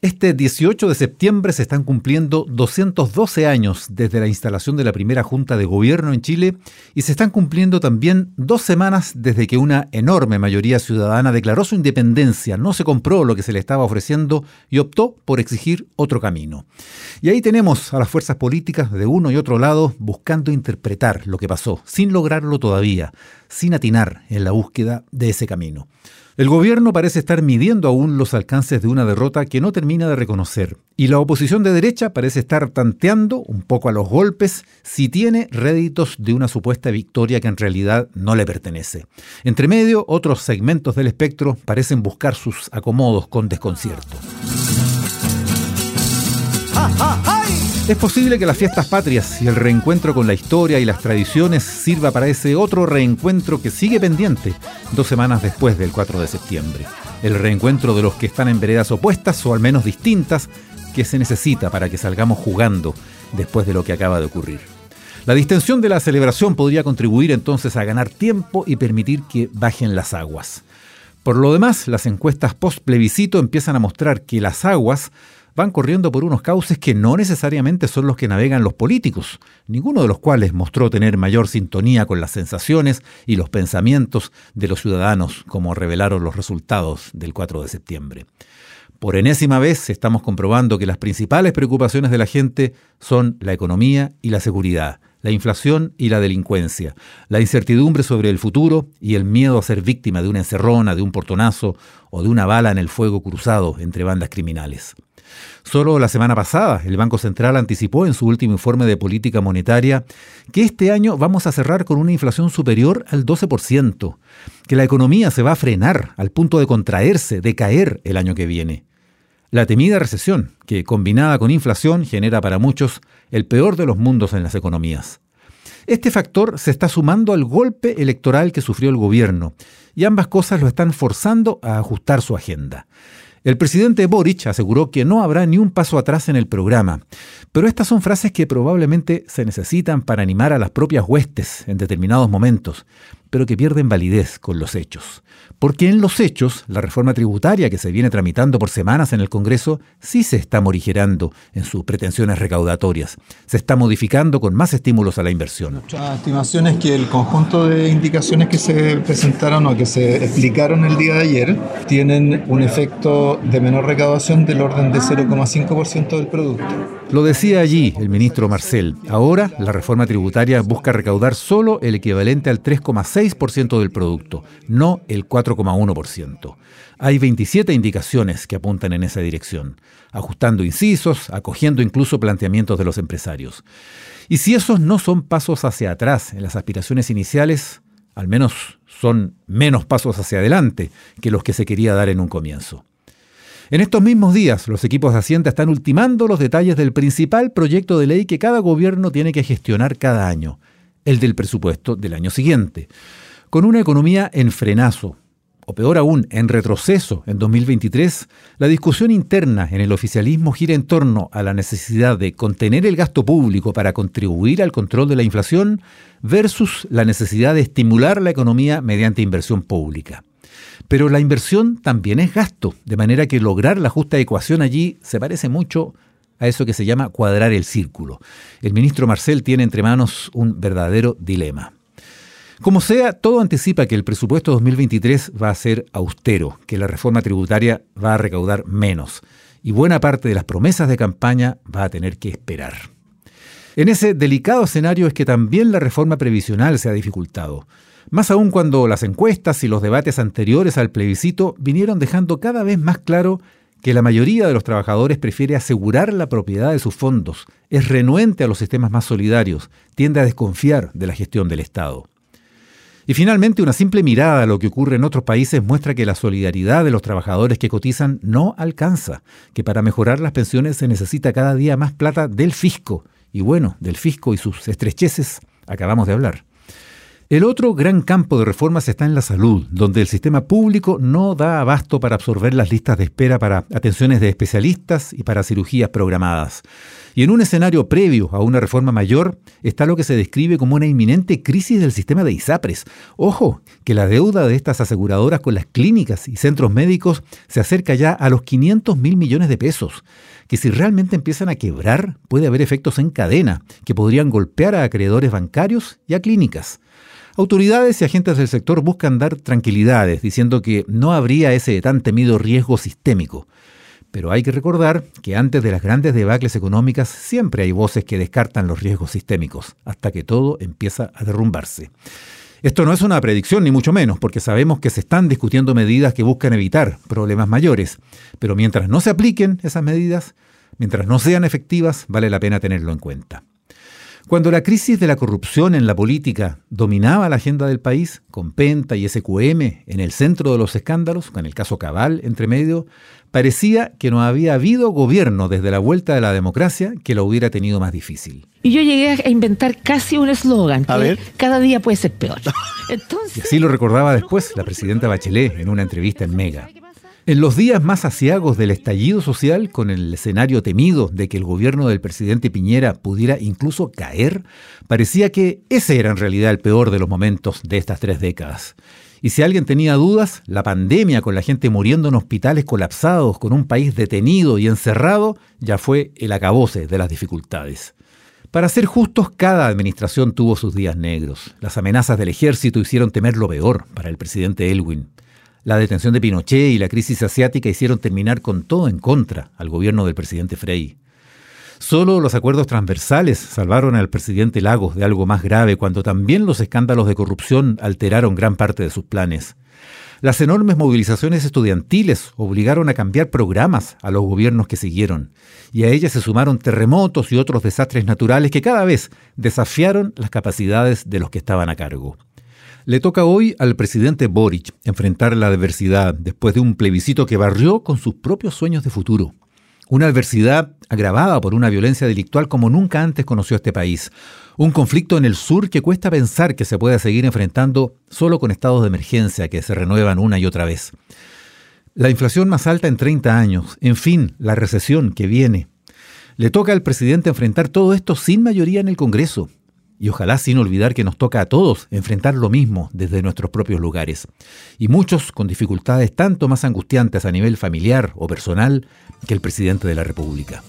Este 18 de septiembre se están cumpliendo 212 años desde la instalación de la primera Junta de Gobierno en Chile y se están cumpliendo también dos semanas desde que una enorme mayoría ciudadana declaró su independencia, no se compró lo que se le estaba ofreciendo y optó por exigir otro camino. Y ahí tenemos a las fuerzas políticas de uno y otro lado buscando interpretar lo que pasó, sin lograrlo todavía, sin atinar en la búsqueda de ese camino. El gobierno parece estar midiendo aún los alcances de una derrota que no termina de reconocer, y la oposición de derecha parece estar tanteando, un poco a los golpes, si tiene réditos de una supuesta victoria que en realidad no le pertenece. Entre medio, otros segmentos del espectro parecen buscar sus acomodos con desconcierto. Es posible que las fiestas patrias y el reencuentro con la historia y las tradiciones sirva para ese otro reencuentro que sigue pendiente dos semanas después del 4 de septiembre. El reencuentro de los que están en veredas opuestas o al menos distintas que se necesita para que salgamos jugando después de lo que acaba de ocurrir. La distensión de la celebración podría contribuir entonces a ganar tiempo y permitir que bajen las aguas. Por lo demás, las encuestas post plebiscito empiezan a mostrar que las aguas van corriendo por unos cauces que no necesariamente son los que navegan los políticos, ninguno de los cuales mostró tener mayor sintonía con las sensaciones y los pensamientos de los ciudadanos, como revelaron los resultados del 4 de septiembre. Por enésima vez estamos comprobando que las principales preocupaciones de la gente son la economía y la seguridad, la inflación y la delincuencia, la incertidumbre sobre el futuro y el miedo a ser víctima de una encerrona, de un portonazo o de una bala en el fuego cruzado entre bandas criminales. Solo la semana pasada, el Banco Central anticipó en su último informe de política monetaria que este año vamos a cerrar con una inflación superior al 12%, que la economía se va a frenar al punto de contraerse, de caer el año que viene. La temida recesión, que combinada con inflación genera para muchos el peor de los mundos en las economías. Este factor se está sumando al golpe electoral que sufrió el gobierno, y ambas cosas lo están forzando a ajustar su agenda. El presidente Boric aseguró que no habrá ni un paso atrás en el programa, pero estas son frases que probablemente se necesitan para animar a las propias huestes en determinados momentos, pero que pierden validez con los hechos. Porque en los hechos, la reforma tributaria que se viene tramitando por semanas en el Congreso sí se está morigerando en sus pretensiones recaudatorias. Se está modificando con más estímulos a la inversión. Nuestra estimación es que el conjunto de indicaciones que se presentaron o que se explicaron el día de ayer tienen un efecto de menor recaudación del orden de 0,5% del producto. Lo decía allí el ministro Marcel. Ahora la reforma tributaria busca recaudar solo el equivalente al 3,6% del producto, no el 4,1%. Hay 27 indicaciones que apuntan en esa dirección, ajustando incisos, acogiendo incluso planteamientos de los empresarios. Y si esos no son pasos hacia atrás en las aspiraciones iniciales, al menos son menos pasos hacia adelante que los que se quería dar en un comienzo. En estos mismos días, los equipos de Hacienda están ultimando los detalles del principal proyecto de ley que cada gobierno tiene que gestionar cada año, el del presupuesto del año siguiente. Con una economía en frenazo, o peor aún, en retroceso en 2023, la discusión interna en el oficialismo gira en torno a la necesidad de contener el gasto público para contribuir al control de la inflación versus la necesidad de estimular la economía mediante inversión pública. Pero la inversión también es gasto, de manera que lograr la justa ecuación allí se parece mucho a eso que se llama cuadrar el círculo. El ministro Marcel tiene entre manos un verdadero dilema. Como sea, todo anticipa que el presupuesto 2023 va a ser austero, que la reforma tributaria va a recaudar menos y buena parte de las promesas de campaña va a tener que esperar. En ese delicado escenario es que también la reforma previsional se ha dificultado. Más aún cuando las encuestas y los debates anteriores al plebiscito vinieron dejando cada vez más claro que la mayoría de los trabajadores prefiere asegurar la propiedad de sus fondos, es renuente a los sistemas más solidarios, tiende a desconfiar de la gestión del Estado. Y finalmente, una simple mirada a lo que ocurre en otros países muestra que la solidaridad de los trabajadores que cotizan no alcanza, que para mejorar las pensiones se necesita cada día más plata del fisco, y bueno, del fisco y sus estrecheces acabamos de hablar. El otro gran campo de reformas está en la salud, donde el sistema público no da abasto para absorber las listas de espera para atenciones de especialistas y para cirugías programadas. Y en un escenario previo a una reforma mayor está lo que se describe como una inminente crisis del sistema de ISAPRES. Ojo, que la deuda de estas aseguradoras con las clínicas y centros médicos se acerca ya a los 500 mil millones de pesos que si realmente empiezan a quebrar puede haber efectos en cadena que podrían golpear a acreedores bancarios y a clínicas. Autoridades y agentes del sector buscan dar tranquilidades, diciendo que no habría ese tan temido riesgo sistémico. Pero hay que recordar que antes de las grandes debacles económicas siempre hay voces que descartan los riesgos sistémicos, hasta que todo empieza a derrumbarse. Esto no es una predicción, ni mucho menos, porque sabemos que se están discutiendo medidas que buscan evitar problemas mayores. Pero mientras no se apliquen esas medidas, mientras no sean efectivas, vale la pena tenerlo en cuenta. Cuando la crisis de la corrupción en la política dominaba la agenda del país, con Penta y SQM en el centro de los escándalos, con el caso Cabal entre medio, parecía que no había habido gobierno desde la vuelta de la democracia que lo hubiera tenido más difícil. Y yo llegué a inventar casi un eslogan, que cada día puede ser peor. Y así lo recordaba después la presidenta Bachelet en una entrevista en Mega. En los días más asiagos del estallido social, con el escenario temido de que el gobierno del presidente Piñera pudiera incluso caer, parecía que ese era en realidad el peor de los momentos de estas tres décadas. Y si alguien tenía dudas, la pandemia con la gente muriendo en hospitales colapsados, con un país detenido y encerrado, ya fue el acabose de las dificultades. Para ser justos, cada administración tuvo sus días negros. Las amenazas del ejército hicieron temer lo peor para el presidente Elwin. La detención de Pinochet y la crisis asiática hicieron terminar con todo en contra al gobierno del presidente Frey. Solo los acuerdos transversales salvaron al presidente Lagos de algo más grave cuando también los escándalos de corrupción alteraron gran parte de sus planes. Las enormes movilizaciones estudiantiles obligaron a cambiar programas a los gobiernos que siguieron, y a ellas se sumaron terremotos y otros desastres naturales que cada vez desafiaron las capacidades de los que estaban a cargo. Le toca hoy al presidente Boric enfrentar la adversidad después de un plebiscito que barrió con sus propios sueños de futuro. Una adversidad agravada por una violencia delictual como nunca antes conoció este país. Un conflicto en el sur que cuesta pensar que se pueda seguir enfrentando solo con estados de emergencia que se renuevan una y otra vez. La inflación más alta en 30 años, en fin, la recesión que viene. Le toca al presidente enfrentar todo esto sin mayoría en el Congreso, y ojalá sin olvidar que nos toca a todos enfrentar lo mismo desde nuestros propios lugares. Y muchos con dificultades tanto más angustiantes a nivel familiar o personal que el presidente de la República.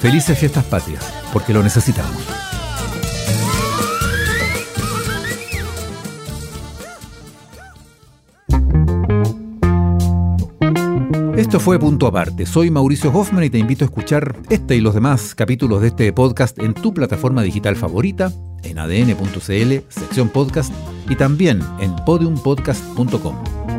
Felices fiestas patrias, porque lo necesitamos. Esto fue Punto Aparte. Soy Mauricio Hoffman y te invito a escuchar este y los demás capítulos de este podcast en tu plataforma digital favorita, en adn.cl, sección podcast y también en podiumpodcast.com.